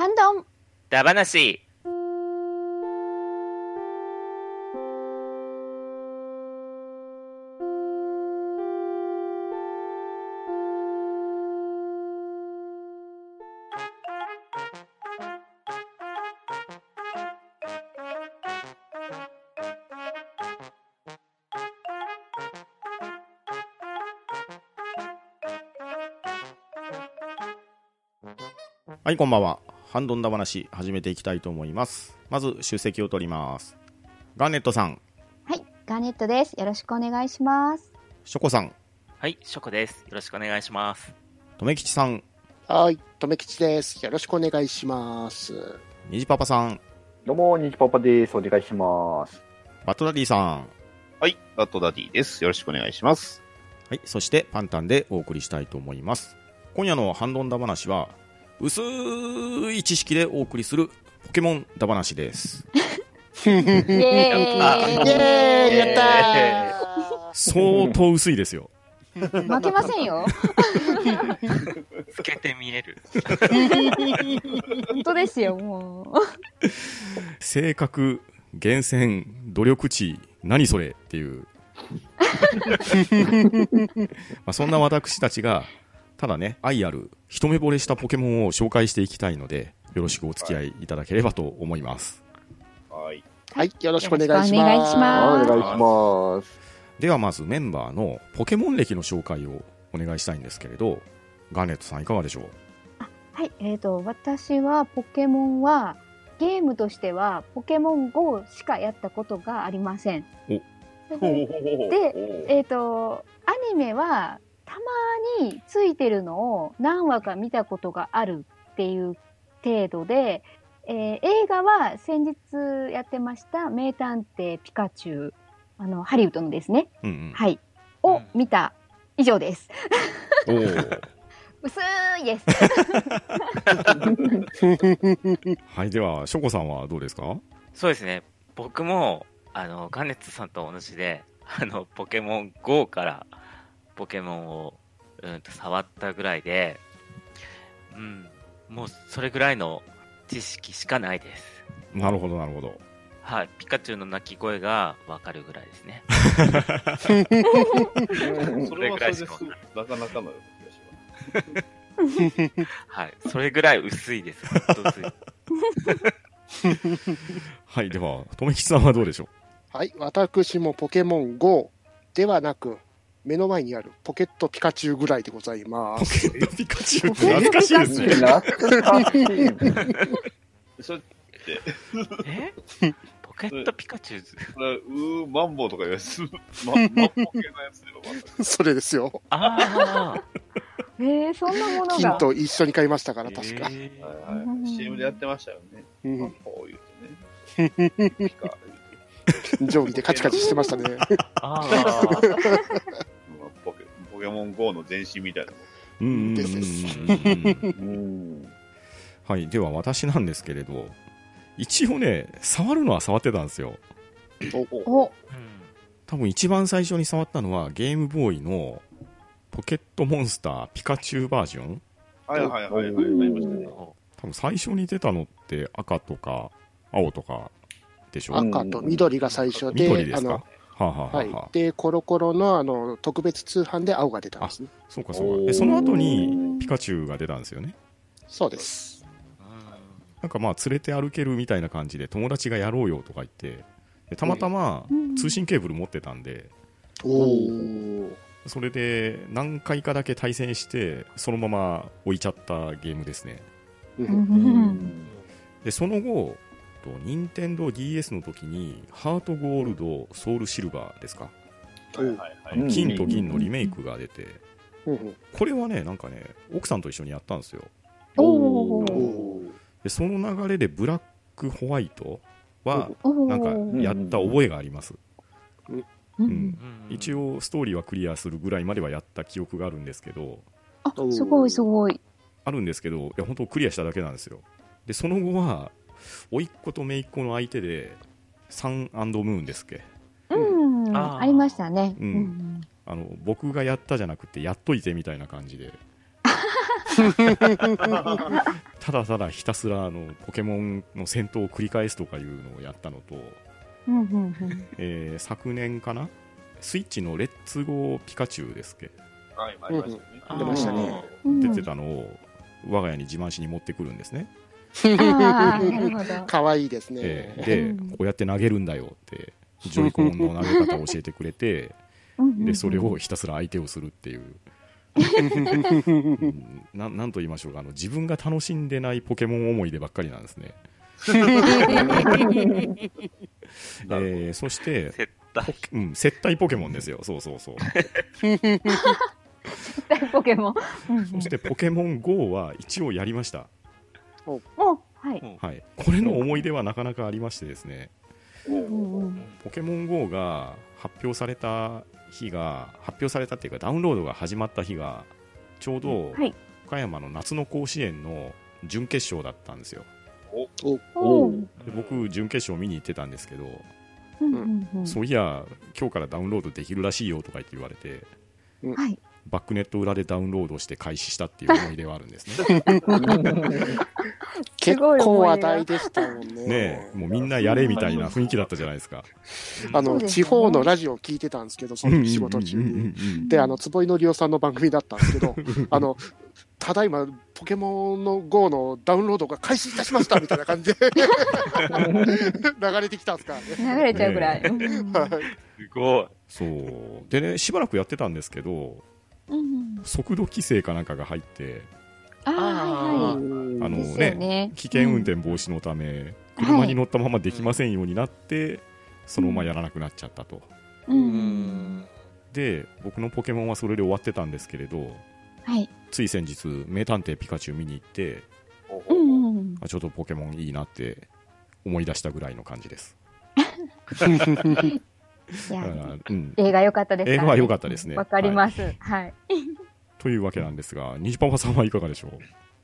ハンドンダバナシはい、こんばんは。ハンドンダ話、始めていきたいと思います。まず、出席を取ります。ガーネットさん、はい、ガーネットです。よろしくお願いします。ショコさん、はい、ショコです。よろしくお願いします。とめきちさん、はい、とめきちです。よろしくお願いします。にじパパさん、どうも、にじパパです。お願いします。バットダディさん、はい、バットダディです。よろしくお願いします。はい、そしてパンタンでお送りしたいと思います。今夜のハンドンダ話は、薄い知識でお送りするポケモンダ話です。イエーイやった相当薄いですよ。負けませんよ。つけてみれる。本当ですよ、もう。性格、厳選、努力値、何それっていう。まあそんな私たちが、ただね、愛ある、一目惚れしたポケモンを紹介していきたいので、よろしくお付き合いいただければと思います。はい。はい、よろしくお願いします。お願いしますお願いします。ではまずメンバーのポケモン歴の紹介をお願いしたいんですけれど、ガーネットさんいかがでしょう？はい、えっ、と、私はポケモンは、ゲームとしては、ポケモン GO しかやったことがありません。おで、えっ、と、アニメは、たまについてるのを何話か見たことがあるっていう程度で、えー映画は先日やってました名探偵ピカチュウ、あの、ハリウッドのですね、うんうん。はい、を見た以上です。薄いです。はい、では、ショコさんはどうですか？そうですね。僕も、あの、ガネットさんと同じで、あの、ポケモン GO から、ポケモンを、うんと、触ったぐらいで、うん、もう、それぐらいの知識しかないです。なるほど、なるほど。はい、ピカチュウの鳴き声がわかるぐらいですね。それはそれです。なかなかの気がしはい、それぐらい薄いです。はい、では、とめきちさんはどうでしょはい、私もポケモン GO ではなく、目の前にあるポケットピカチュウぐらいでございます。うポケットピカチュウって懐かしいですね。懐かしい。それ、え？ポケットピカチュウズうー、マンボウとかいうやつ、ママンボウ系のやつで。それですよ。ああ、えー、そんなものが。金と一緒に買いましたから、確か。えーはいはい。CM でやってましたよね。うん、こう言うてね。定規でカチカチしてましたね。ああ、まあポケポケモン GO の前身みたいなもん。うんうんうんうんうんうん。はい、では私なんですけれど、一応ね、触るのは触ってたんですよ。お、うん多分一番最初に触ったのはゲームボーイのポケットモンスターピカチュウバージョンはいはいはいはい。ありましたね。お多分最初に出たのって赤とか青とかでしょ？赤と緑が最初で、あの、緑ですか？はあ、はあはい。で、コロコロのあの特別通販で青が出たんですね。そうかそうか。で、その後にピカチュウが出たんですよね？そうです。なんかまあ連れて歩けるみたいな感じで友達がやろうよとか言って、でたまたまうん通信ケーブル持ってたんで、おお。それで何回かだけ対戦して、そのまま置いちゃったゲームですね。ううんんで、その後、と任天堂 d s の時に、ハートゴールド、ソウルシルバーですか、はい。はいはい。あの金と銀のリメイクが出て、うんこれはね、なんかね、奥さんと一緒にやったんですよ。で、その流れでブラックホワイトは、なんかやった覚えがあります。ううんうん。一応、ストーリーはクリアするぐらいまではやった記憶があるんですけど、あ、すごいすごい。あるんですけど、いや、本当クリアしただけなんですよ。で、その後は、甥っ子と姪っ子の相手で、サンムーンですっけ。うん、あー。ありましたね。うん。あの僕がやったじゃなくてやっといてみたいな感じで。ただただひたすらあのポケモンの戦闘を繰り返すとかいうのをやったのと、うんうんうん。えー昨年かな？スイッチのレッツゴーピカチュウですっけ。はい、ありましたね。うん出ましたね。うん出てたのを我が家に自慢しに持ってくるんですね、ああ、なるほど。かわいいですね。えーでうん。こうやって投げるんだよってジョイコンの投げ方を教えてくれてでそれをひたすら相手をするっていう、うん。ななんと言いましょうかあの自分が楽しんでないポケモン思い出ばっかりなんですね、えーそして、接待。うん、接待ポケモンですよ。そうそうそう。大ポケモン？そしてポケモン GO は一応やりました、お、はい。はい、これの思い出はなかなかありましてですね。ポケモン GO が発表された日が発表されたっていうかダウンロードが始まった日がちょうどはい。岡山の夏の甲子園の準決勝だったんですよ。おう。で僕準決勝見に行ってたんですけど、うんうんうん。そういや今日からダウンロードできるらしいよとか言って言われて。はい。バックネット裏でダウンロードして開始したっていう思い出はあるんですね 結構話題でしたもんね。ねえもうみんなやれみたいな雰囲気だったじゃないですかあの、ね地方のラジオを聞いてたんですけど、その時仕事中に。うんで、あの、坪井のりおさんの番組だったんですけど、あの、ただいま、ポケモンの GO のダウンロードが開始いたしましたみたいな感じで 流れてきたんですからね。流れちゃうくらい。すごい。そうでねしばらくやってたんですけどうん速度規制かなんかが入ってああ、はいあのねね。危険運転防止のため、車に乗ったままできませんようになって、そのままやらなくなっちゃったと。うん。うん。で、僕のポケモンはそれで終わってたんですけれど、はい。つい先日、名探偵ピカチュウ見に行って、うんうん。あちょっとポケモンいいなって思い出したぐらいの感じです。いやうん、映画良かったですね映画は良かったですねわかります。はい。というわけなんですが、ニジパパさんはいかがでしょう？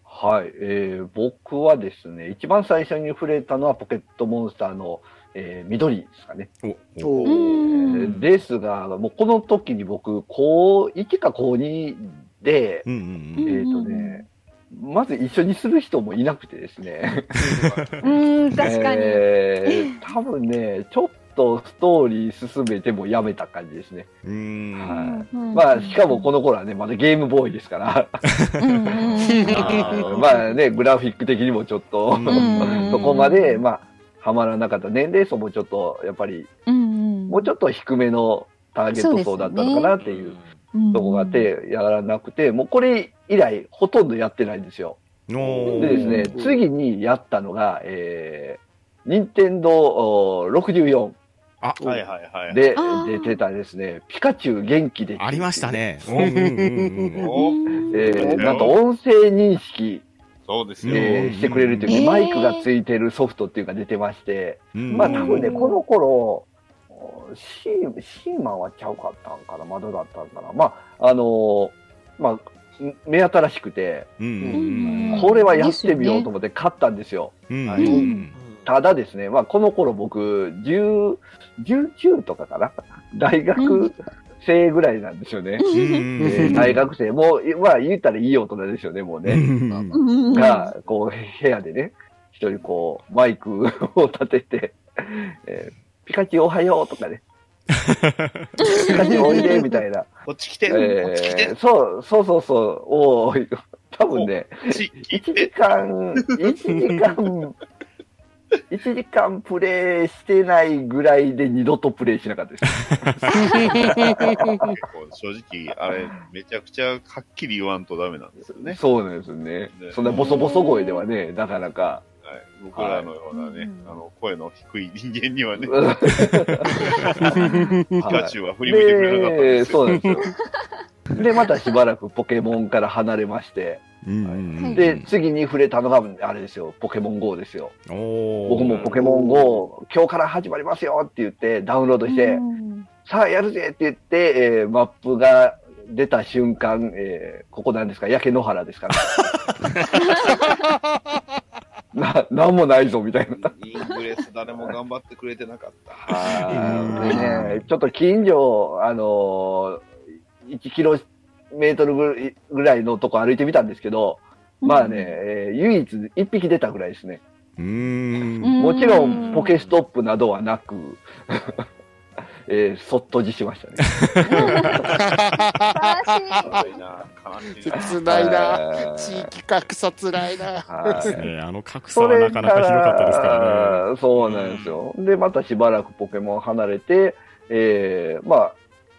はい、えー僕はですね、一番最初に触れたのはポケットモンスターの、えー緑ですかね。おおうえーん。ですが、もうこの時に僕、高1か高2で、うんうんうん。えっ、とね、まず一緒にする人もいなくてですね。うん、確かに。えー多分ね、ちょっとストーリー進めてもやめた感じですね。うーん。はうん。まあ、しかもこの頃はね、まだゲームボーイですから、まあね、グラフィック的にもちょっと、うんそこまで、まあ、はまらなかった。年齢層もちょっと、やっぱり、うんうん。もうちょっと低めのターゲット層だったのかなっていううん。とこがあって、やらなくて、もうこれ以来、ほとんどやってないんですよ。でですね、うん次にやったのが、えー、任天堂64あ、はいはいはい。で出てたですね、ピカチュウ元気で。ありました。ね。うんうんうんえー、なんと音声認識、そうですよ。えーしてくれるというか、えーマイクがついてるソフトっていうのが出てまして、うんまあ多分ね、うんこの頃、シーシーマンはちゃうかったんかな、まだだったんかな。まあ、あのーまあ、ん目新しくて、うんうんうんこれはやってみようと思って買ったんですよ。うんはいうんただですね、まあ、この頃僕、10、19とかかな？大学生ぐらいなんですよね。うん。えー大学生、もう、まあ、言ったらいい大人ですよね、もううね。が、こう、部屋でね、一人こう、マイクを立てて、えーピカチュウおはようとかね、ピカチュウおいで、みたいな。こっち来て、えこっち来てー、そう、そうそうそう、おー多分ね、こっち来1時て。間、1時間、1時間プレイしてないぐらいで二度とプレイしなかったです。正直、あれ、めちゃくちゃはっきり言わんとダメなんですよね。そうなんですよねね。そんなボソボソ声ではね、なかなか。はい、僕らのようなね、はいあの、声の低い人間にはね、は ピカチュウは振り向いてくれなかったんで、ですよ。そうなんですよ。で、またしばらくポケモンから離れまして、で、次に触れたのが、あれですよ、ポケモン GO ですよ。僕もポケモン GO、今日から始まりますよって言って、ダウンロードして、うんさあやるぜって言って、えーマップが出た瞬間、えーここなんですか、焼け野原ですから。な、なんもないぞ、みたいな。イングレス誰も頑張ってくれてなかった。でね、ちょっと近所、あのー1キロメートルぐぐらいのとこ歩いてみたんですけど、まあね、えー唯一一匹出たぐらいですね。うーん。もちろん、ポケストップなどはなく、えーそっとじしましたね。切ないな。はい地域格差つらいな。あの格差はなかなかひどかったですからね。ね。そうなんですよ。で、またしばらくポケモン離れて、えー、まあ、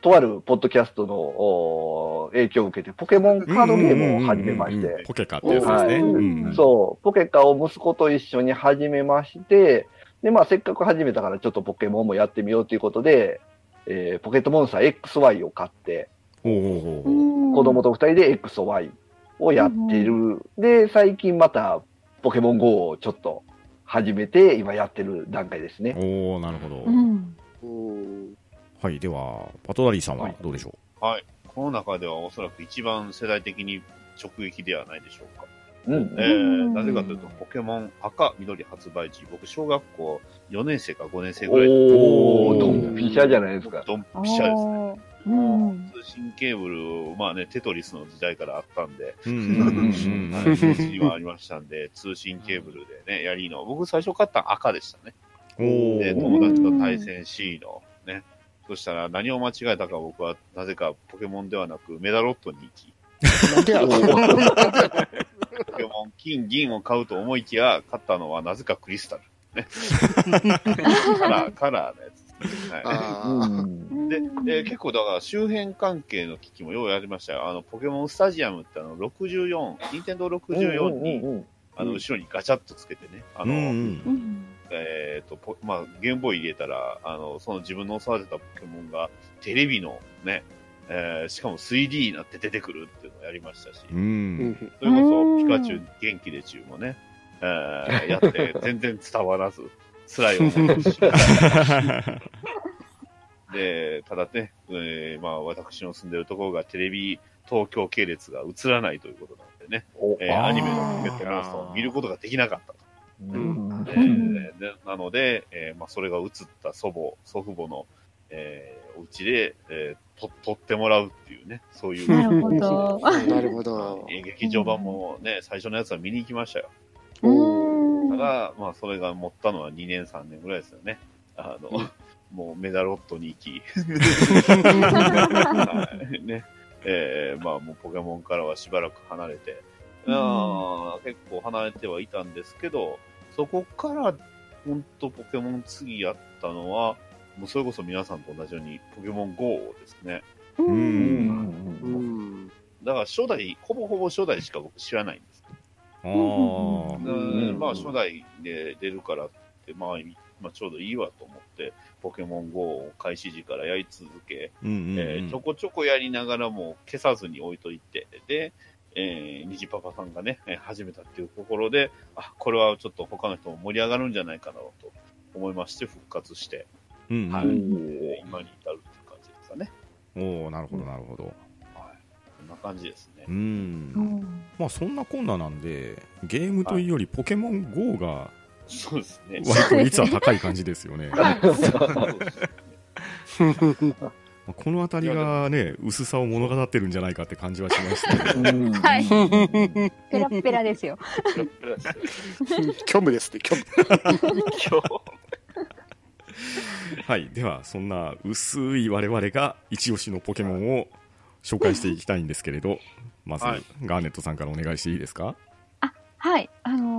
とあるポッドキャストのお影響を受けて、ポケモンカードゲームを始めまして、ポケカってやつですね。はいうんそう、ポケカを息子と一緒に始めまして、で、まあ、せっかく始めたからちょっとポケモンもやってみようということで、えー、ポケットモンスター XY を買って、子供と二人で XY をやってる。で、最近またポケモン GO をちょっと始めて、今やってる段階ですね。おおなるほど。うん。うんはい、では、パトダリーさんはどうでしょはい。この中ではおそらく一番世代的に直撃ではないでしょうか。うんえ。うんー、なぜかというと、ポケモン赤、緑発売時、僕、小学校4年生か5年生ぐらいで、おー、おードンピシャじゃないですか。ドンピシャですね。うん。通信ケーブル、まあね、テトリスの時代からあったんで、う。うんうんうんうんはい、当時にはありましたんで、通信ケーブルでね、やりの。僕最初買ったの赤でしたね。おで、ー友達と対戦 C のね。そしたら何を間違えたか僕は、なぜかポケモンではなくメダロットに行き、なんでやろポケモン金、銀を買うと思いきや、買ったのはなぜかクリスタル。ね。カラー、カラーのやつ。はい。で、で結構だから周辺関係の機器もようやりましたよ。あの、ポケモンスタジアムってあの、64、任天堂64に、うんあの、後ろにガチャッとつけてね、あの、うんうんうん。えっ、と、ポまあ、ゲームボーイ入れたら、あの、その自分の育てたポケモンが、テレビのね、えーしかも 3D になって出てくるっていうのをやりましたし、う。うんんそれこそ、うんピカチュウ元気で中もね、えー やって、全然伝わらず、辛い思いをし で、ただね、えーまあ、私の住んでるところがテレビ東京系列が映らないということなのでね、おえーアニメのポケットモンスターを見ることができなかったと。うんえーでなので、えーまあ、それが映った祖母、祖父母の、えーお家で、えーと撮ってもらうっていうね、そういう、なるほど。なるほど。えー劇場版もね、最初のやつは見に行きましたよ。うん。ただ、まあ、それが持ったのは2年、3年ぐらいですよね。あの、もうメダロットに行き、はいね、えーまあ、もうポケモンからはしばらく離れて、あー結構離れてはいたんですけど、そこから、本当ポケモン次やったのは、もうそれこそ皆さんと同じように、ポケモン GO ですね。う。うんうんんだから初代、ほぼほぼ初代しか僕知らないんです。ああ。うんうんまあ初代で出るからって、まあ、いまあ、ちょうどいいわと思って、ポケモン GO を開始時からやり続け、ちょこちょこやりながらも消さずに置いといて、で、えー、虹パパさんがね、えー始めたっていうところで、あ、これはちょっと他の人も盛り上がるんじゃないかなと思いまして復活して、うんうんはい、今に至るっていう感じですかね。おおなるほどなるほど。はい。こんな感じですねう。。うんん。まあそんなこんななんで、ゲームというよりポケモン GO がそうですね。割と率は高い感じですよね。このあたりがね、薄さを物語ってるんじゃないかって感じはしましたはい。ペラッペラですよ。虚無ですね、虚無。はい。では、そんな薄い我々が一押しのポケモンを紹介していきたいんですけれど、まず、はいガーネットさんからお願いしていいですか？はい。あのー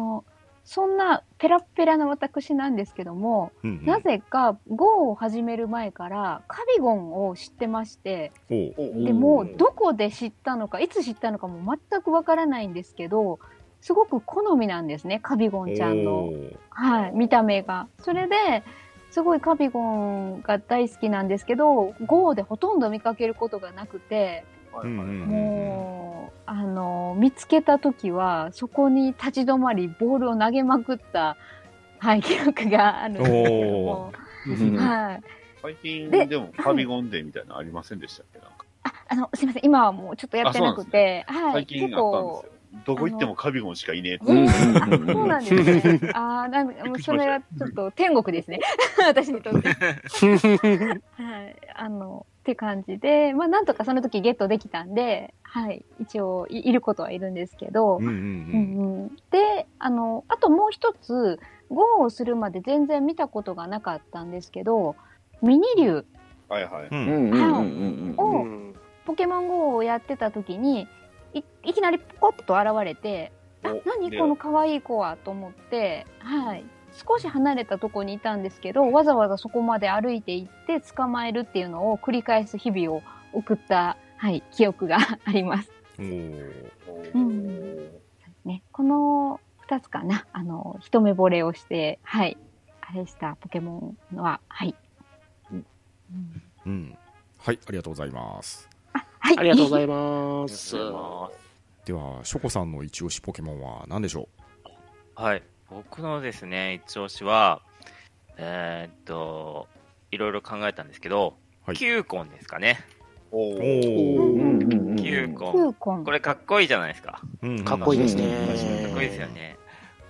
そんなペラッペラな私なんですけども、うんうんなぜか GO を始める前からカビゴンを知ってまして、でもうどこで知ったのか、いつ知ったのかも全くわからないんですけど、すごく好みなんですね、カビゴンちゃんの。はい、見た目が。それで、すごいカビゴンが大好きなんですけど、GO でほとんど見かけることがなくて、もう、あの、見つけた時は、そこに立ち止まり、ボールを投げまくった、はい、記憶があるんですけども、うんはい。最近ででもカビゴンデーみたいなのありませんでしたっけ？なんかあ、あの、すいません、今はもうちょっとやってなくて、はい、最近あったんですよ。どこ行ってもカビゴンしかいねえそうなんですね。ああ、なんか、もうそれはちょっと天国ですね。私にとって。はい。あの、って感じで、まあ、なんとかその時ゲットできたんで、はい、一応いいることはいるんですけど、うんうんうん。うんで、あの、あともう一つ、GO をするまで全然見たことがなかったんですけど、ミニ竜、はいはい。うん。うんうんうんうんおうん。ポケモン GO をやってた時に、いいきなりポコッと現れて、あお何この可愛い子はと思って、はい。少し離れたとこにいたんですけど、わざわざそこまで歩いて行って捕まえるっていうのを繰り返す日々を送った、はい、記憶があります。うんね、この二つかな、あの、一目惚れをして、はい、あれしたポケモンは、はい。うんうんうん。はい、ありがとうございます。はい。ありがとうございまます。ありがとうございますでは、ショコさんの一押しポケモンは何でしょはい。僕のですね、一押しは、えーっと、いろいろ考えたんですけど、はいキューコンですかね。うおーおキューキコン。ューコン。これかっこいいじゃないですか。うんかっこいいですねかっこいいですよね。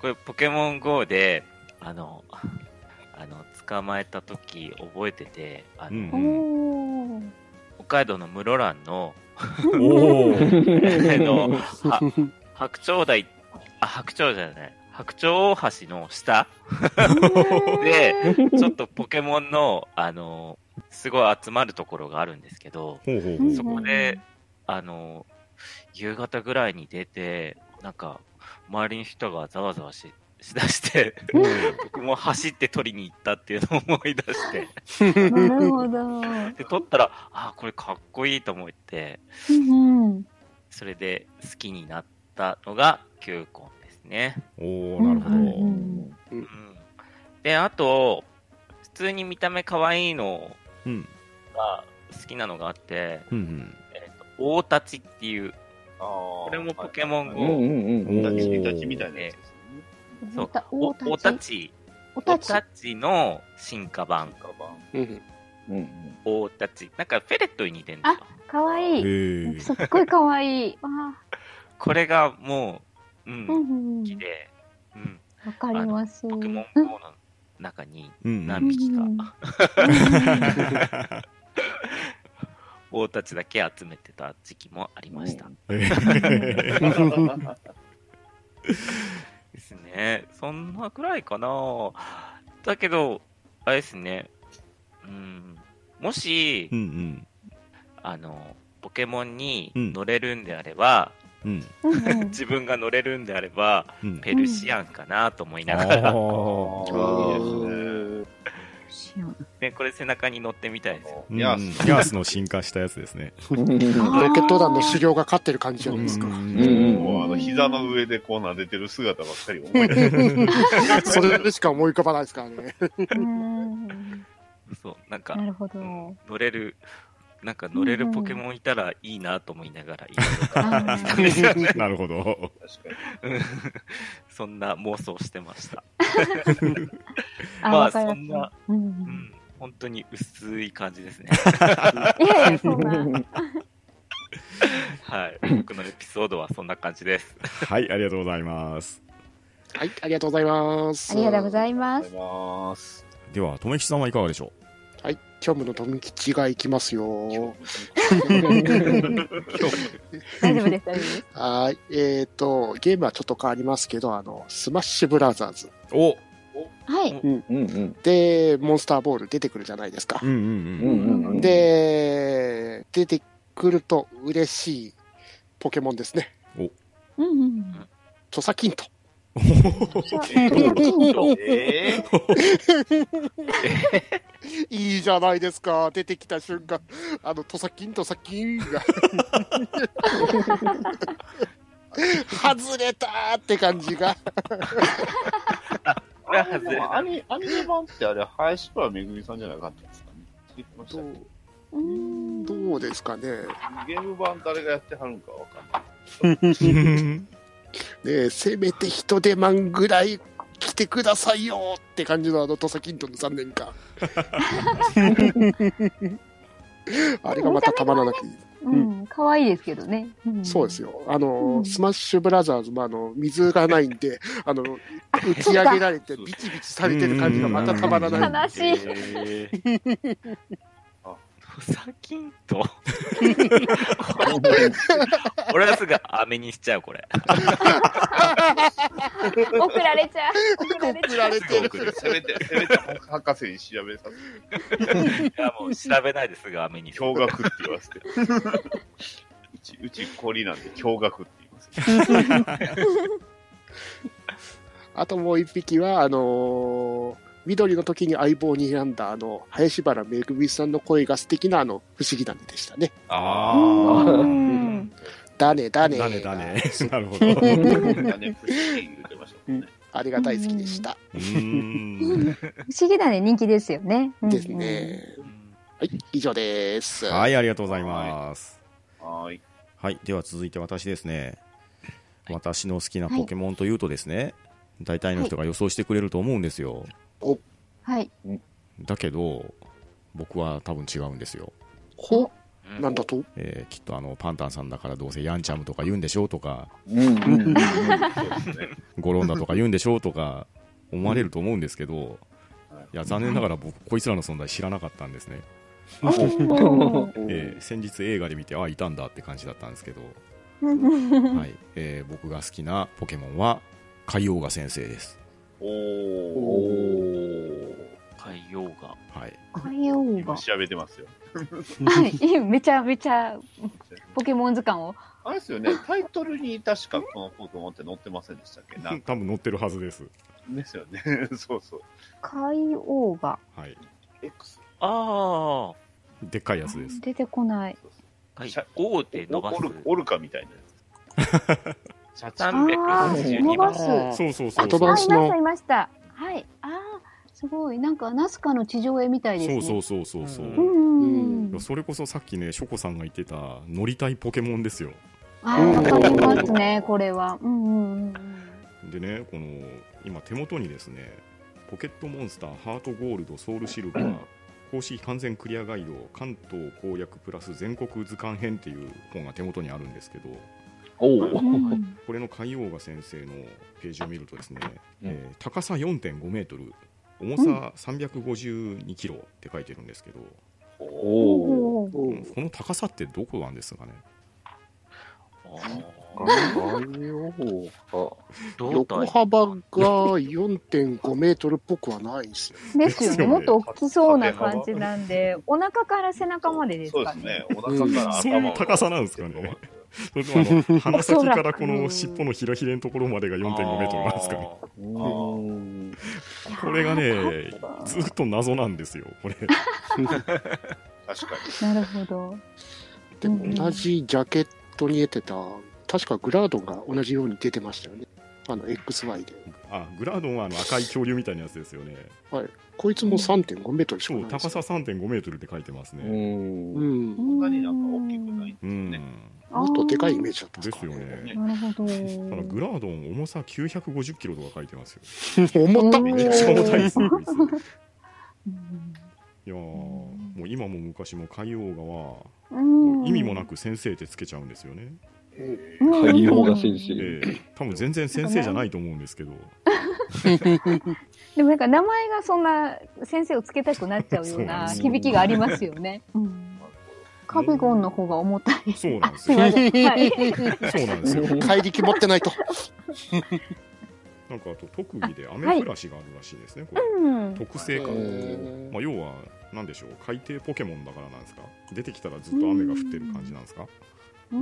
これ、ポケモン GO で、あの、あの、捕まえた時覚えてて、あの、うん。北海道の室蘭の、おお。あの、は白鳥台、あ、白鳥じゃない、白鳥大橋の下？で、ちょっとポケモンの、あの、すごい集まるところがあるんですけど、ほうほうほう。そこで、あの、夕方ぐらいに出て、なんか、周りの人がざわざわししだして、僕も走って取りに行ったっていうのを思い出して、なるほど。で、取ったら、あ、これかっこいいと思って、うんうん。それで好きになったのがキューコンですね。おおなるほど。うん。で、あと、普通に見た目可愛いのうん。が好きなのがあって、うんうん。えっ、と、大立ちっていう、あここれもポケモンうん GO、うんうん立ち、立ちみたいなやつですね。そう大た立ち、お大。立ちの進化版、カバン。うんうん大立ち。なんかフェレットに似てるんですよ。かわいすっごいかわいこれがもう、うん、で、うん、わかります。ポケモンうん GO の中に何匹か、うん 大立ちだけ集めてた時期もありました。えーですね。そんなくらいかな。だけど、あれですね。うん。もしう、んあの、ポケモンにうん乗れるんであれば、うん。うんうん自分が乗れるんであれば、うん。ペルシアンかなと思いながあら、ーああ、いいですね。シアンね、これ背中に乗ってみたいですよ。うん。いや、ヤースの進化したやつですね。ロケット団の修行が勝ってる感じじゃないですか。うん。うん。もうあの、膝の上でこう撫でてる姿ばっかり思い出す。それしか思い浮かばないですからね。うん。そう、なん。かな、るほど。乗れる、なんか乗れるポケモンいたらいいなと思いながら。なるほど。そんな妄想してました。あ、まあそんな。ううんん、本当に薄い感じですね。いやいや、そんな。はい。僕のエピソードはそんな感じです。はい、ありがとうございます。はい、ありがとうございます。ありがとうございいます。では、とめきさんはいかがでしょます。はい、今日もの富吉が行きますよ。大丈夫です、大丈夫です。はい、えっ、と、ゲームはちょっと変わりますけど、あの、スマッシュブラザーズうおはい。うんうん。で、モンスターボール出てくるじゃないですかう。んうんうんうんうん。、で、出てくると嬉しいポケモンですね。うんうん。トサキント。え いいじゃないですか。出てきた瞬間、あの、トサキントサキンが。外れたーって感じが。これは外れた。アニアニメ版ってあれ、林原めぐみさんじゃなかったんですかね。言ってましたっけ？うんどうですかね。ゲーム版誰がやってはるんかわかんない。ねせめて人手マンぐらい来てくださいよって感じのあのトサキントの3年間。あれがまたたまらなくていい。うん。可愛いですけどね。んそうです。よ。あの、うんスマッシュブラザーズもあの、水がないんで、あの、打ち上げられてビチビチされてる感じがまたたまらない。悲しい。えーサキンと 俺はすぐ飴にしちゃう、これ。送られちゃう。送られてる。せめて、せめて博士に調べさせいや、もう調べないですぐ飴に。驚愕って言わせて。うち、うち氷なんで驚愕って言います。あともう一匹は、あのー緑の時に相棒に選んだ、あの、林原めぐみさんの声が素敵な、あの、不思議種でしたね。あうんだね、だあ。ね。だねだね。なるほど。あれが大好きでした。不思議だね、人気ですよね。うんです。ね。はい、以上です。はい、ありがとうございます。はーい。はい、では続いて私ですね。私の好きなポケモンというとですね、大体の人が予想してくれると思うんですよ。はい。だけど、僕は多分違うんですよ。ほうんなんだと？えーきっとあのパンタンさんだからどうせヤンチャムとか言うんでしょうとか、うんうんうん。そうですね。ゴロンダとか言うんでしょうとか思われると思うんですけど、いや残念ながら僕、こいつらの存在知らなかったんですね。えー先日映画で見て、あ、いたんだって感じだったんですけど、はいえー僕が好きなポケモンは海王ガ先生です。おー。お海洋が。はい、海洋が。今調べてますよ。はい。めちゃめちゃポケモン図鑑を。あれですよね、タイトルに確かこのポケモンって載ってませんでしたっけ？な 多分乗ってるはずです。ですよね。そうそう。海王が。はい、X。あでっかいやつです。出てこない。あ。はいシャ。O で伸ばすオ。ルオルカみたいなやつ。シャチああ、362伸ば番。す。そうそうそうアドそうあ、バンスのいました、いました。はい。ああ、すごい。なんか、ナスカの地上絵みたいですね。そうそうそうそうそう。うん。それこそさっきね、ショコさんが言ってた乗りたいポケモンですよ。ああ、わかりますね、これは。うんうんうん。でね、この今手元にですね、ポケットモンスターハートゴールドソウルシルバー公式完全クリアガイド関東攻略プラス全国図鑑編っていう本が手元にあるんですけど、これの海洋画先生のページを見るとですね、うんえー高さ4.5メートル、重さ352キロって書いてるんですけど、うんこの高さってどこなんですかね？あ海王か。ー胴横体。幅が4.5メートルっぽくはないんですよ。ですよね。ですよねもっと大きそうな感じなんで、お腹から背中までですかね。そうですね。お腹から頭そういう高さなんですかね？それともあの鼻先からこの尻尾のひらひれのところまでが4.5メートルなんですかね。これがねずっと謎なんですよこれ確かなるほど。でも同じジャケットに出てた、確かグラードンが同じように出てましたよね。あの XY で。あグラードンはあの赤い恐竜みたいなやつですよね。こいつも3.5メートルしかそうないんですよ。高さ3.5メートルって書いてますう。ね。うん。そん。なになんか大きくないんですうん、よね。もっとでかいイメージだったんでですよね。なるほど。ただグラードン重さ950キロとか書いてますよ。思ったうんめちゃくちゃ重たいですねこいやーもう今も昔も海洋画はうん。意味もなく先生ってつけちゃうんですよね、うん海洋が先え生。え。多分全然先生じゃないと思うんですけど。でもなんか名前がそんな先生をつけたくなっちゃうような響きがありますよね。うん。カビゴンの方が重たい。そうなんですよ。そうなんですよ。怪力持ってないと。なんかあと特技で雨降らしがあるらしいですね、これ。うん。特性か、えまあ、要は何でしょう。海底ポケモンだからなんですか？出てきたらずっと雨が降ってる感じなんですか？うんおお。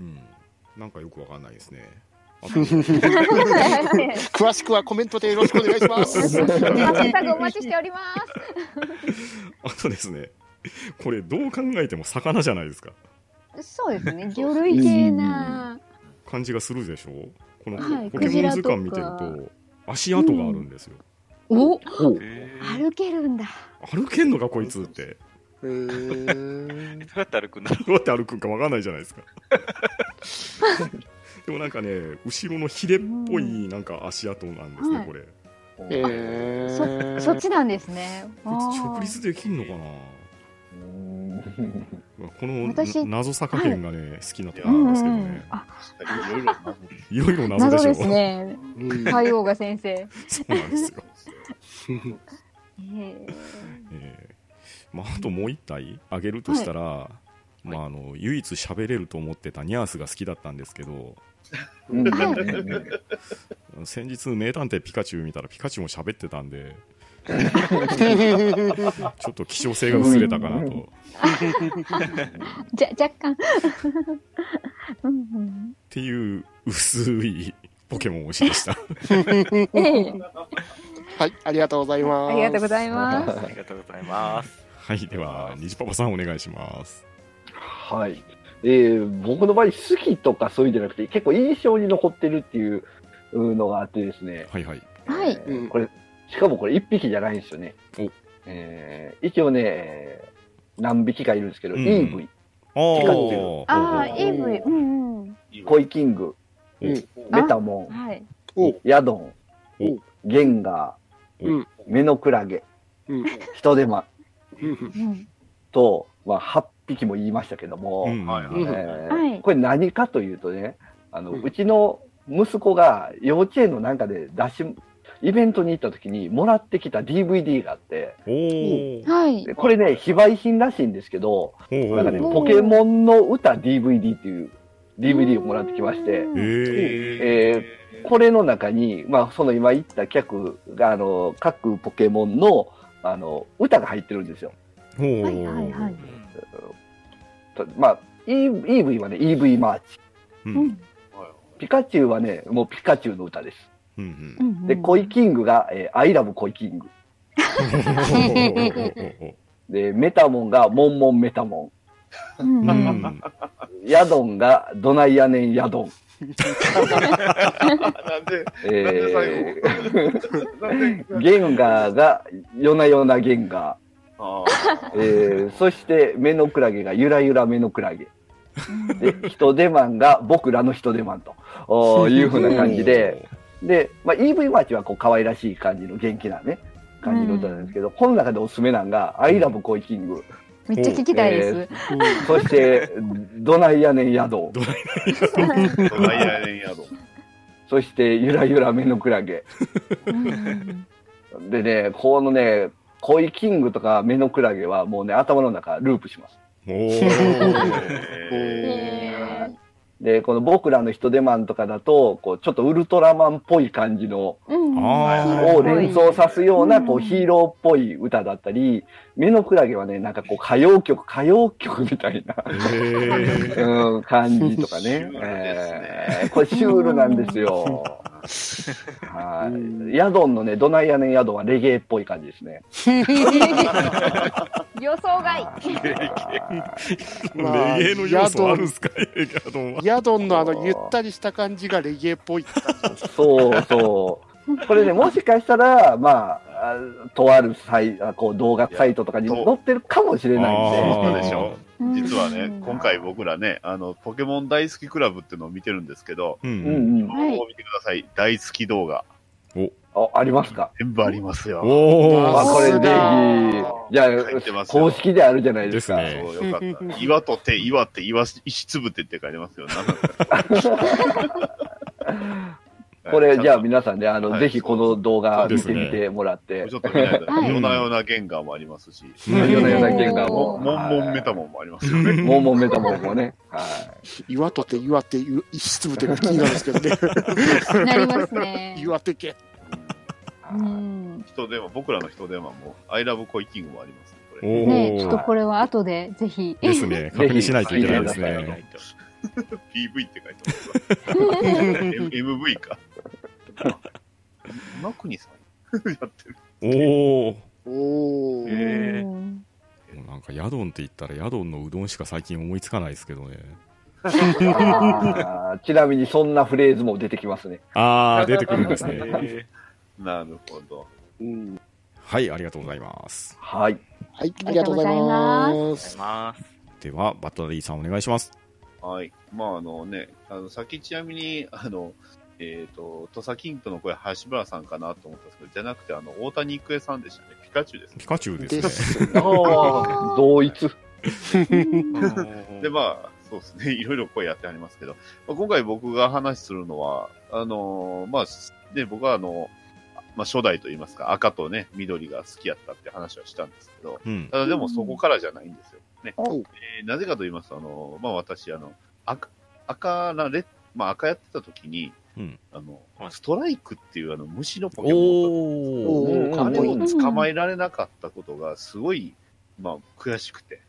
うんなんかよくわかんないですね 詳しくはコメントでよろしくお願いします。ハッシュタグお待ちしております。あとですねこれどう考えても魚じゃないですかそうですね。魚類系な。感じがするでしょこのはいポケモン図鑑見てると足跡があるんですよ、う。へ歩けるんだ。歩けんのかこいつってえー。ーどうやって歩くんだろどうやって歩くんかわかんないじゃないですか。でもなんかね後ろのヒレっぽいなんか足跡なんですね、はい。これ。えそーそっちなんですね。直立できんのかな？うん。この謎坂県がね、好きなとこうろなんんうですけどね、んあ、いろいろ謎いろいろ謎でしょ。謎ですね。うん。海王が先生。そうなんですよ、へー。えーまあ、あともう一体あげるとしたら、まあ、あの唯一喋れると思ってたニャースが好きだったんですけど先日名探偵ピカチュウ見たらピカチュウも喋ってたんで ちょっと希少性が薄れたかなとじゃ、若干。っていう薄いポケモン推しでした ええはい、ありがとうございます。ありがとうございます。ありがとうございます。はいでは虹パパさんお願いします。はい。えー僕の場合、好きとかそういうんじゃなくて、結構印象に残ってるっていうのがあってですね。はいはい。はい。えーこれ、しかもこれ一匹じゃないんですよね。お。えー一応ね、えー何匹かいるんですけど、うん。EV、ああ EV。うんうん。コイキング、うんメタモはい。ン、ヤドン。お、ゲンガうん。ー、メノクラゲ、うん。ヒトデマうんうん。と、まあ、8匹も言いましたけども、うんはいはい。うんえーはい。これ何かというとね、あの、ううんちの息子が幼稚園のなんかで出し、イベントに行った時にもらってきた DVD があって、これね、非売品らしいんですけど、なんかね、うんポケモンの歌 DVD っていう DVD をもらってきまして、ええこれの中に、まあ、その今言った客が、あの、各ポケモンの、あの、歌が入ってるんですよ。はいはいはい。とまあ、イ、イーブイはね、イーブイマーチ。ううんん。ピカチュウはね、もうピカチュウの歌です。うんうんうんで、コイキングが、えー、 I Love コイキング。で、メタモンが、モンモンメタモうんうん。ヤドンが、ドナイヤネンヤドン。なんで、えなんでー、ゲンガーが、ヨナヨナゲンガあー。えー、そして、メノクラゲが、ゆらゆらメノクラゲ。で、ヒトデマンが、僕らのヒトデマンと いうふうな感じで、で、まあ、EV マーチはこう可愛らしい感じの元気なね、感じの歌なんですけど、この中でおすすめなんが、 I Love コイキング、めっちゃ聞きたいです。そして、ドナイヤネンヤドン、どうあ、ドライヤーレンヤド。そして、ゆらゆらメノクラゲ。でね、このね、コイキングとかメノクラゲはもうね、頭の中ループします。おーえで、この僕らのヒトデマンとかだと、こう、ちょっとウルトラマンっぽい感じの、うんあを連想さすような、うん。こう、ヒーローっぽい歌だったり、メノクラゲはね、なんかこう、歌謡曲、歌謡曲みたいな、うん、感じとかね。シュールですね。えー。これシュールなんですよ。はい。ヤドンのね、ドナイヤネンヤドンはレゲエっぽい感じですね。予想外。まあレゲエの要素あるんすかレゲエドンはヤドンのあのゆったりした感じがレゲエっぽいそうそう。これね、もしかしたら、まあ、あとあるサイあこう動画サイトとかに載ってるかもしれないんで、そうでしょ実はねうん、今回僕らね、あの、ポケモン大好きクラブっていうのを見てるんですけど、ううんんうん。はいここ見てください。大好き動画。あ、ありますか？全部ありますよ。おまあ、ーこれぜひ、じゃ書いてあ、ますよ公式であるじゃないですか。ですねそう、よかった。岩と手、岩手、岩、石つぶてって書いてますよ。これ、じゃあち皆さんね、あの、はい。ぜひこの動画見てみてもらって。ょっ、と見ないと、は い夜な夜なゲンガーもありますし、うん。夜な夜なゲンガーも、モンモンメタモンもありますよね。モンモンメタモンもね、はい。岩とて岩手石つぶてが気になるんですけどね。なりますね。岩手家うん。人電話、僕らの人電話も、アイラブコイキングもありますね、これ。おねちょっとーこれは後でぜひ。ですね確認しないといけないですね。PV って書いてます。MV か。今国さんやってる。おおおお、へーうんなんかヤドンって言ったらヤドンのうどんしか最近思いつかないですけどねちなみにそんなフレーズも出てきますね。ああ出てくるんですねえ なるほど。うんはいありがとうございますはい。はい、ありがとうございま。ーありがとうございます。ではバッタリーさんお願いしますはい。まあ、あのね、あの、さっきちなみに、あの、えっ、と、土佐キントの声、橋原さんかなと思ったんですけど、じゃなくて、あの、大谷育恵さんでしたね。ピカチュウですねピカチュウですね。ああ、同一。で、まあ、そうですね。いろいろ声やってありますけど、まあ、今回僕が話するのは、あのまあ、ね、僕はあの、まあ、初代といいますか、赤とね、緑が好きやったって話はしたんですけど、うんただでもそこからじゃないんですよ。ね。おえーなぜかと言いますと、あの、まあ私、あの、赤、赤なレッ、まあ赤やってた時に、うんあのは、いストライクっていうあの虫のポケモンをおーあれを捕まえられなかったことがすごい、まあ悔しくて。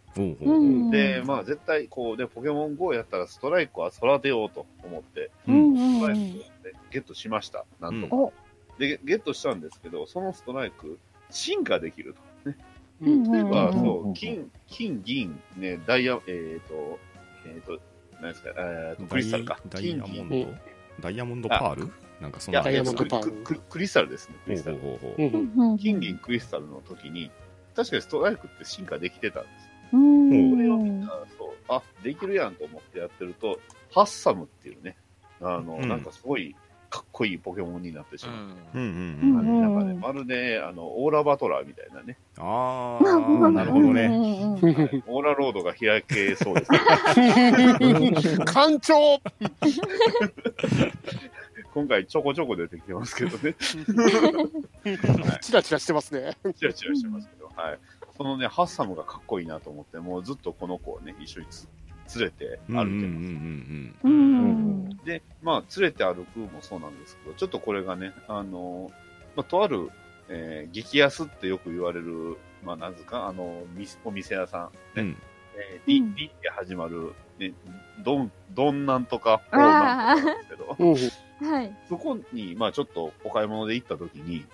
で、まあ絶対こうね、ポケモン GO やったらストライクは育てようと思って、うんうストライんうんクをねゲットしました。なんとか。おで、ゲットしたんですけど、そのストライク、進化できると。ね。うん例えば、うんそう、金、金、銀、ね、ダイヤ、えっ、と、えっ、と、何ですか、えーと、クリスタルか。ダイヤモ金、ン銀。ドダイヤモンドパール？なんかそいや、んなダイヤモンドクパール。クククリスタルですね、クほうリスタル。ほうほう。ほううんうんうん金、銀、クリスタルの時に、確かにストライクって進化できてたんです。うん。これをみんな、そう、あ、できるやんと思ってやってると、ハッサムっていうね、あの、うん。なんかすごいかっこいいポケモンになってしうまう。うんん。うんうんなんかね、まるで、あの、オーラバトラーみたいなね、ああなるほどねオーラロードが開けそうです、艦長今回ちょこちょこ出てきてますけどね、チラチラしてますね。チラチラしてますけど、はい。そのね、ハッサムがかっこいいなと思って、もうずっとこの子をね、一緒につ連れてうんうんうん歩いてます。うんうん。で、まあ、連れて歩くもそうなんですけど、ちょっとこれがね、あの、まあ、とある、えー激安ってよく言われる、まあ、なんですか、あの、みお店屋さん、ね、うん。えー、リうん。リって始まる、ね、ドン、ドンなんとか、フォーなんとかなんですけど、うんはい。そこに、まあ、ちょっとお買い物で行った時に、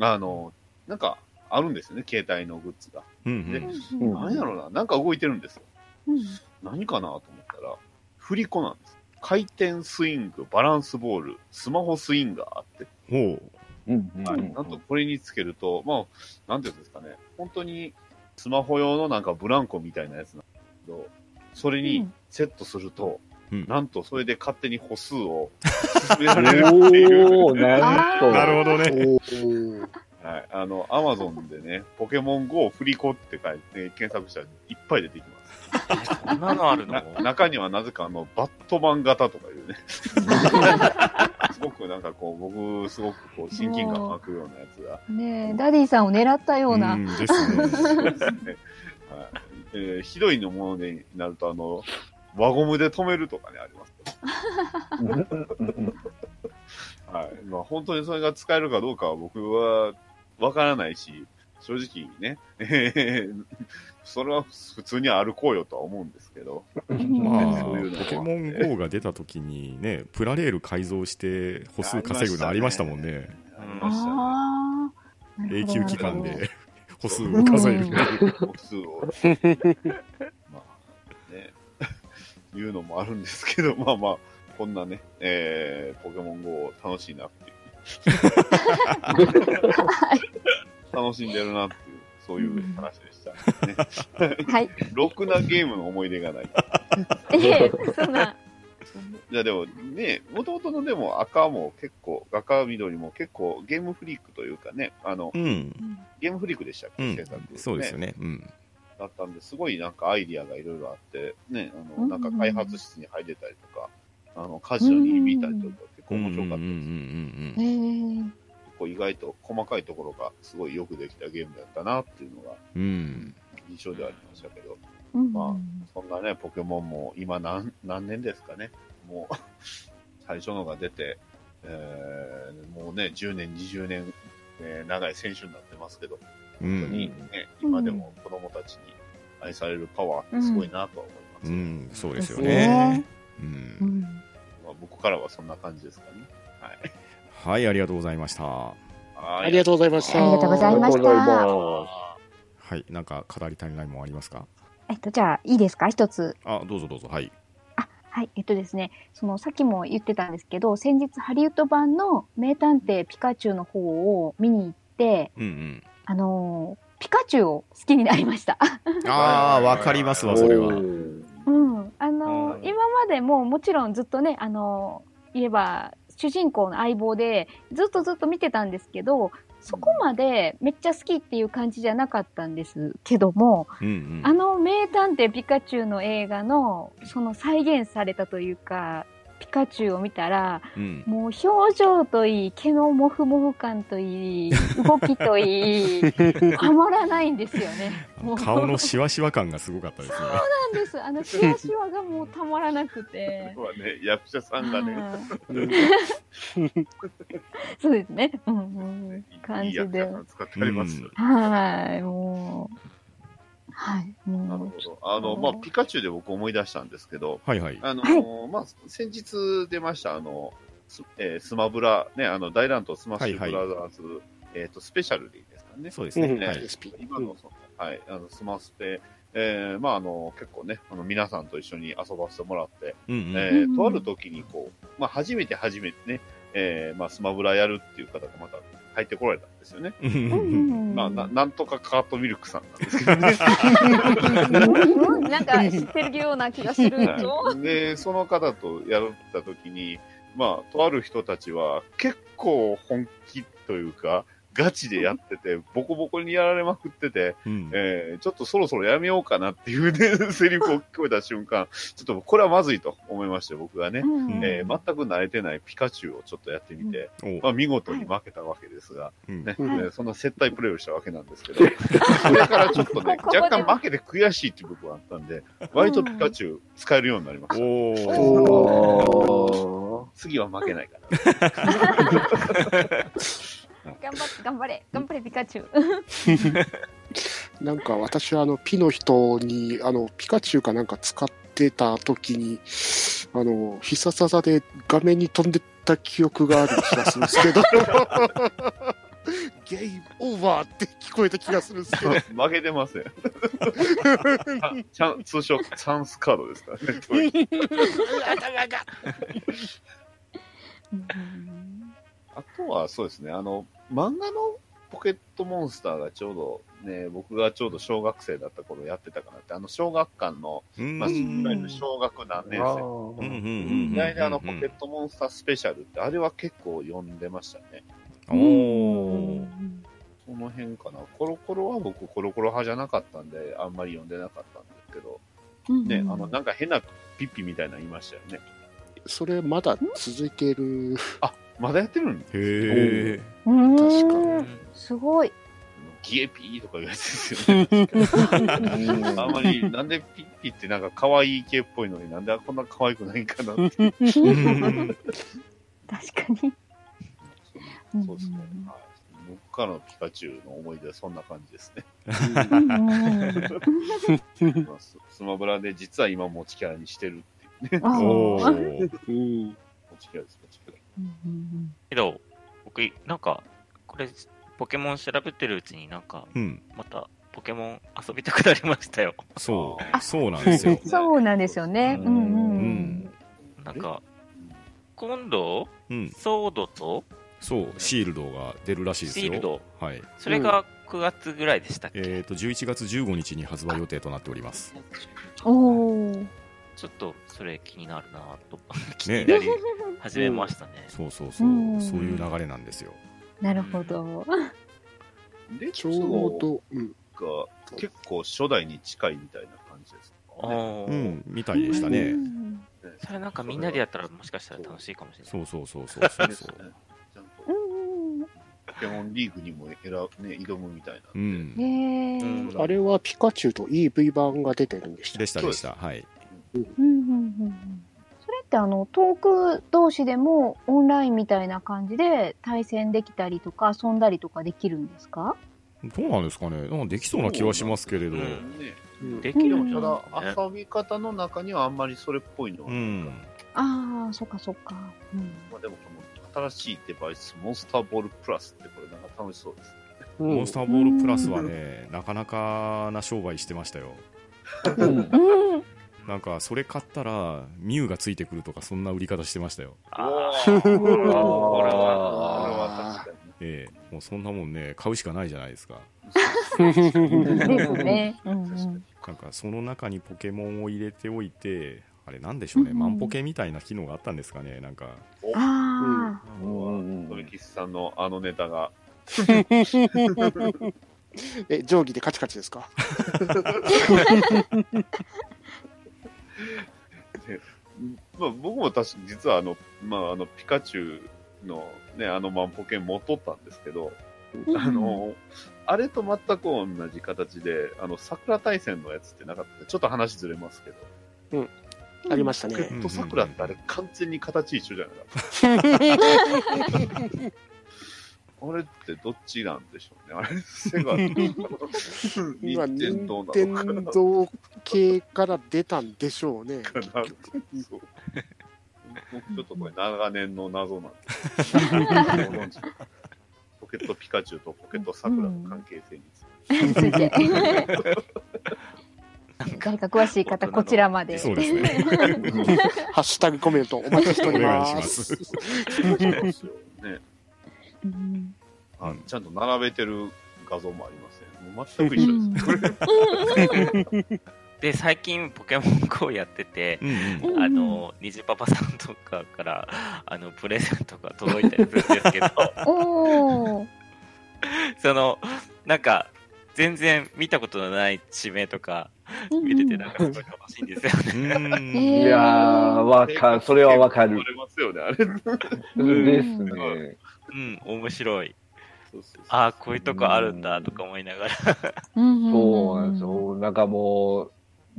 あの、なんか、あるんですよね、携帯のグッズが。うんうん。でうん何やろうな、なんか動いてるんですよ。うん何かなと思ったら、振り子なんです。回転スイング、バランスボール、スマホスインガーって、ほう。うんなんとこれにつけると、まあ、なんていうんですかね、本当にスマホ用のなんかブランコみたいなやつなんですけど、それにセットすると、うん。なんとそれで勝手に歩数を進められるっていう、なんと。なるほどね。はい、あの、アマゾンでね、ポケモン GO 振り子って書いて検索したらいっぱい出てきます。そんなのあるの？な中にはなぜかあの、バットマン型とかいうね、すごくなんかこう、僕、すごくこう、親近感湧くようなやつが、ねえ、ダディさんを狙ったような。んですねそうですね。はいえーひどいのものになると、あの、輪ゴムで止めるとかね、ありますけど。はい。まあ、本当にそれが使えるかどうかは僕はわからないし、正直ね、えーそれは普通に歩こうよとは思うんですけど。まあ そういうのもポケモン GO が出た時にねプラレール改造して歩数稼ぐのありましたもんねあ。ああ。なる永久期間。で歩数を数えるっていう歩数を。まあ、ね、いうのもあるんですけど、まあまあ、こんなね、えー、ポケモン GO 楽しいなっていう。楽しんでるなっていう、そういう話でした、ね。はい。ろくなゲームの思い出がない。ええ、そんな。いやでもね、もともとのでも赤も結構、赤緑も結構ゲームフリークというかね、あの、うんゲームフリークでしたっけ、うん制作、そうですよねうんだったんで、すごいなんかアイディアがいろいろあって、ね、あの、うんなんか開発室に入れたりとか、あの、カジュアルに響いたりとか、結構面白かったうんうんです。構意外と細かいところがすごいよくできたゲームだったなっていうのがうんうん印象ではありましたけど、うんまそんなね、ポケモンも今何、何年ですかね。もう、最初のが出て、えーもうね、10年、20年、えー長い選手になってますけど、うん本当にね、今でも子供たちに愛されるパワーってすごいなとは思います。うんそうですよねねううんん。まあ、僕からはそんな感じですかね。はい。はいありがとうございました。あありがとうございました。ありがとうございました。ありがとうございまはいなんか語り足りないもんありますか？えっと、じゃあ、いいですか？一つ。あどうぞどうぞ。はい。はい、えっとですね、そのさっきも言ってたんですけど、先日ハリウッド版の名探偵ピカチュウの方を見に行って、うんうん。あのーピカチュウを好きになりました。ああわかりますわそれは。うん、あのーうん今までももちろんずっとね、あのー言えば主人公の相棒でずっとずっと見てたんですけど、そこまでめっちゃ好きっていう感じじゃなかったんです。けども、うんうん。あの名探偵ピカチュウの映画のその再現されたというか、ピカチュウを見たら、うんもう表情といい、毛のモフモフ感といい、動きといい、たまらないんですよね。顔のしわしわ感がすごかったですね。そうなんです。あの、しわしわがもうたまらなくて。はね、役者さんがね、はい そうですね。うんうん。感じで役者さん使ってありますよね。はい、もう。はい、なるもほど。あの、まあ、ピカチュウで僕思い出したんですけど、はいはい。あの、はまあ、先日出ました、あの、ス,、えースマブラ、ね、あの、大乱闘スマッシュブラザーズ、えっ、と、スペシャルでいいですかね。そうですね。うんはい。今の、そのはい、あの、スマスペ、えーまあ、あの、結構ね、あの、皆さんと一緒に遊ばせてもらって、うんうんえーとある時にこう、まあ、初めて初めてね、えーまあ、スマブラやるっていう方がまた入ってこられたんですよね。まあ、ななんとかカートミルクさんなんですけどね。うんなんか知ってるような気がするぞ。で、その方とやった時に、まあ、とある人たちは結構本気というか、ガチでやってて、ボコボコにやられまくってて、うん。えーちょっとそろそろやめようかなっていうね、セリフを聞こえた瞬間、ちょっとこれはまずいと思いまして、僕がね、うんえー全く慣れてないピカチュウをちょっとやってみて、おまあ、見事に負けたわけですが、うん。ね、うんえーそんな接待プレーをしたわけなんですけど、それからちょっとね、若干負けて悔しいっていう部分があったんで、割とピカチュウ使えるようになりました。次は負けないから。頑張って、頑張れ、頑張れ、ピカチュウ。なんか私はあのピの人にあのピカチュウかなんか使ってた時にあの必殺技で画面に飛んでった記憶がある気がするんですけどゲームオーバーって聞こえた気がするんですけど負けてませ ん。通称、チャンスカードですからね。あとはそうですね、あの、漫画のポケットモンスターがちょうどね、僕がちょうど小学生だった頃やってたかなって、あの小学館の、うんまあ、小学何年生。うんうんうん意外にあのポケットモンスタースペシャルって、あれは結構読んでましたね。おーその辺かな。コロコロは僕コロコロ派じゃなかったんで、あんまり読んでなかったんですけど、ね、あの、なんか変なピッピみたいなのいましたよね。それまだ続いているあ、まだやってるんへえ。うん確かうんすごい。ギエピーとかいうやつですよね。あんまり、なんでピッピってなんか可愛い系っぽいのになんでこんな可愛くないんかなって。うん確かに。そうですね。はい僕からのピカチュウの思い出はそんな感じですね。うんうんまあススマブラで実は今持ちキャラにしてるっていうね。あーおーうん持ちキャラです、持ちキャラ。うんけど、僕、なんか、これ、ポケモン調べてるうちになんか、うん。また、ポケモン遊びたくなりましたよ。そう。そうなんですよ。そうなんですよね。うんううんんなんか、今度、うん。ソードとそう、シールドが出るらしいですよ。シールド、はい。それが9月ぐらいでしたっけ、えっと、11月15日に発売予定となっております。うん。おー。ちょっとそれ気になるなと、気になり始めましたね。そうそうそうう。んそういう流れなんですよ。なるほど。レちょうど、うん、が結構初代に近いみたいな感じですあか？ね。ーうん、みたいでしたうね。んそれなんかみんなでやったらもしかしたら楽しいかもしれない。そうそうそうそうそうそう。ちゃんとうんポケモンリーグにも選ぶ、ね、挑むみたいな。うん。へえ。うんあれはピカチュウと EV 版が出てるんでしたでしたでした。はい。うんうんうん。うんそれってあの遠く同士でもオンラインみたいな感じで対戦できたりとか遊んだりとかできるんですか？どうなんですかね。なんかできそうな気はしますけれど。うん。ね、うんできるうんたもだ、遊び方の中にはあんまりそれっぽいのは、うん。ああそっかそっか、うん、まあ、でもこの新しいデバイス、モンスターボールプラスってこれなんか楽しそうですね。モンスターボールプラスはね、なかなかな商売してましたよ。うんうん、なんか、それ買ったら、ミュウがついてくるとか、そんな売り方してましたよ。あこれー。これは、これは確かに。ええ。もうそんなもんね、買うしかないじゃないですか。ですね、うんうん、なんか、その中にポケモンを入れておいて、あれなんでしょうね、うん。マンポケみたいな機能があったんですかね、なんか。あうん。うんトミキスさんのあのネタが、え、定規でカチカチですか？まあ、僕も確か実はあの、まあ、あの、ピカチュウのね、あのマンポケン持っとったんですけど、あの、あれと全く同じ形で、あの、桜大戦のやつってなかった。ちょっと話ずれますけど、ありましたね。ポケット桜ってあれ完全に形一緒じゃなかった。あれってどっちなんでしょうね。あれ、セガ 今、任天堂な天のか系から出たんでしょうね。かなそう僕ちょっとこれ長年の謎なんですけどご存知ポケットピカチュウとポケットサクラの関係性について。ついて。誰か詳しい方、こちらまで。そうですね。ハッシュタグコメントお待ちしておりお願いしま。ますす。そうですよね。うんあちゃんと並べてる画像もありますね。もう全く一緒ですね。これで、最近ポケモン GO やってて、うんうんあの、虹パパさんとかから、あの、プレゼントが届いたりするんですけど。その、なんか、全然見たことのない地名とか見れて、なんかすごい楽しいんですよね。いやー、わかる。それはわかる言わ。れますよね、あれ。うんですね。うん、面白い。そうそうそうああ、こういうとこあるんだとか思いながら。うんそうなんですよ。なんかもう、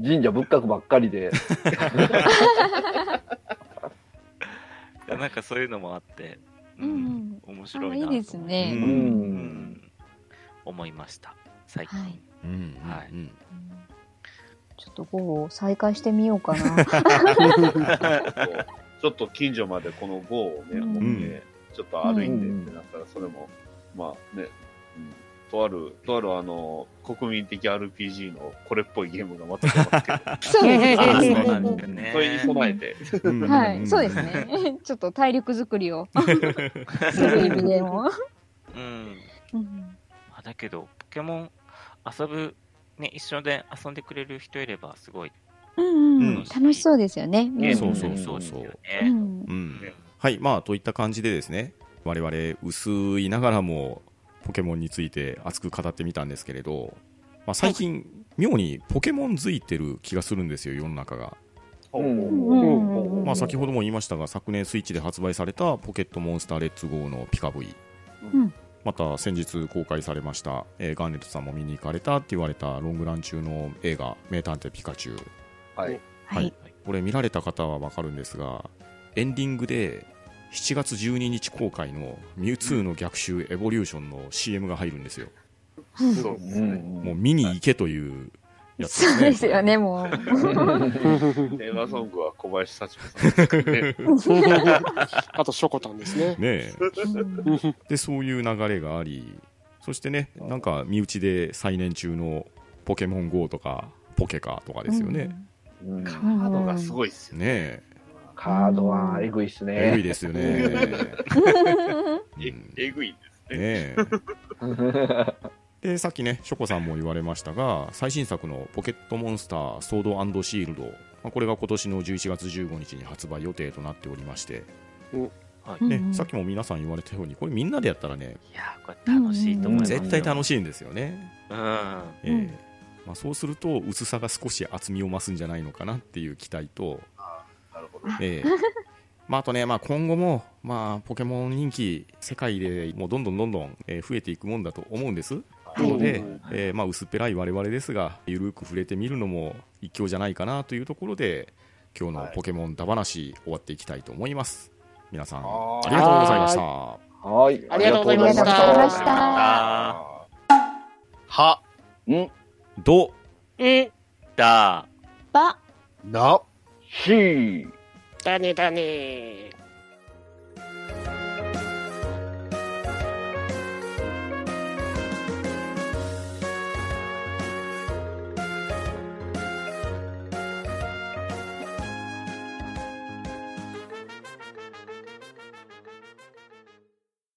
神社仏閣ばっかりで。なんかそういうのもあって、う、うんん。面あ白いなといいですね。う。うんうん思いました、最近。はいうんはいうんちょっと午後再開してみようかな。ちょっと近所までこの GO をね、うん持って、ちょっと歩いてってなったら、それも、まあね、うん、とある、とあるあの、国民的 RPG のこれっぽいゲームがまた出ますけど、そうですね。それに備えて、うんはい、そうです。ね。ちょっと体力作りを。する意味でも。うん。あだけど、ポケモン遊ぶ、ね、一緒で遊んでくれる人いれば、すごい、うんううんん、楽しそうですよね。そうそうそうですよううんはい、まあ、といった感じでですね、我々、薄いながらも、ポケモンについて熱く語ってみたんですけれど、まあ、最近、妙にポケモンづいてる気がするんですよ、世の中が。うんうんまあ、先ほども言いましたが、昨年スイッチで発売されたポケットモンスターレッツゴーのピカ V。うんまた先日公開されました、えーガンネットさんも見に行かれたって言われたロングラン中の映画「名探偵ピカチュウ」はい。はい。これ見られた方はわかるんですがエンディングで7月12日公開の「ミュウツーの逆襲エボリューション」の CM が入るんですよそうですね。うんもう見に行けというやつそうですよね、もう。テーマソングは小林幸子さんね。あと、ショコタンですね。ねえでそういう流れがありそしてねなんか身内で最年中の「ポケモン GO」とか「ポケカ」とかですよね、うんカードがすごいっすよね。ねえカードはえぐいっすえぐいね。ですよね。えぐいんですね。でさっきね、ショコさんも言われましたが、最新作のポケットモンスターソードシールド、まあこれが今年の11月15日に発売予定となっておりまして、はい。ねうんさっきも皆さん言われたように、これみんなでやったらね、いやー、これ楽しいと思いますよ。絶対楽しいんですよね。うん。ええまあ、そうすると、薄さが少し厚みを増すんじゃないのかなっていう期待と、なるほど。ええ。まあ、あとね、まあ、今後も、まあ、ポケモン人気、世界でもうどんどんどんどん、えー増えていくもんだと思うんです。はい。ので、うんえーまあ、薄っぺらい我々ですが、ゆるく触れてみるのも一興じゃないかなというところで、今日のポケモンだ話、終わっていきたいと思います。皆さん、ありがとうございました。はい。ありがとうございました。は、んど、え、だ、ば、な、しだねだね。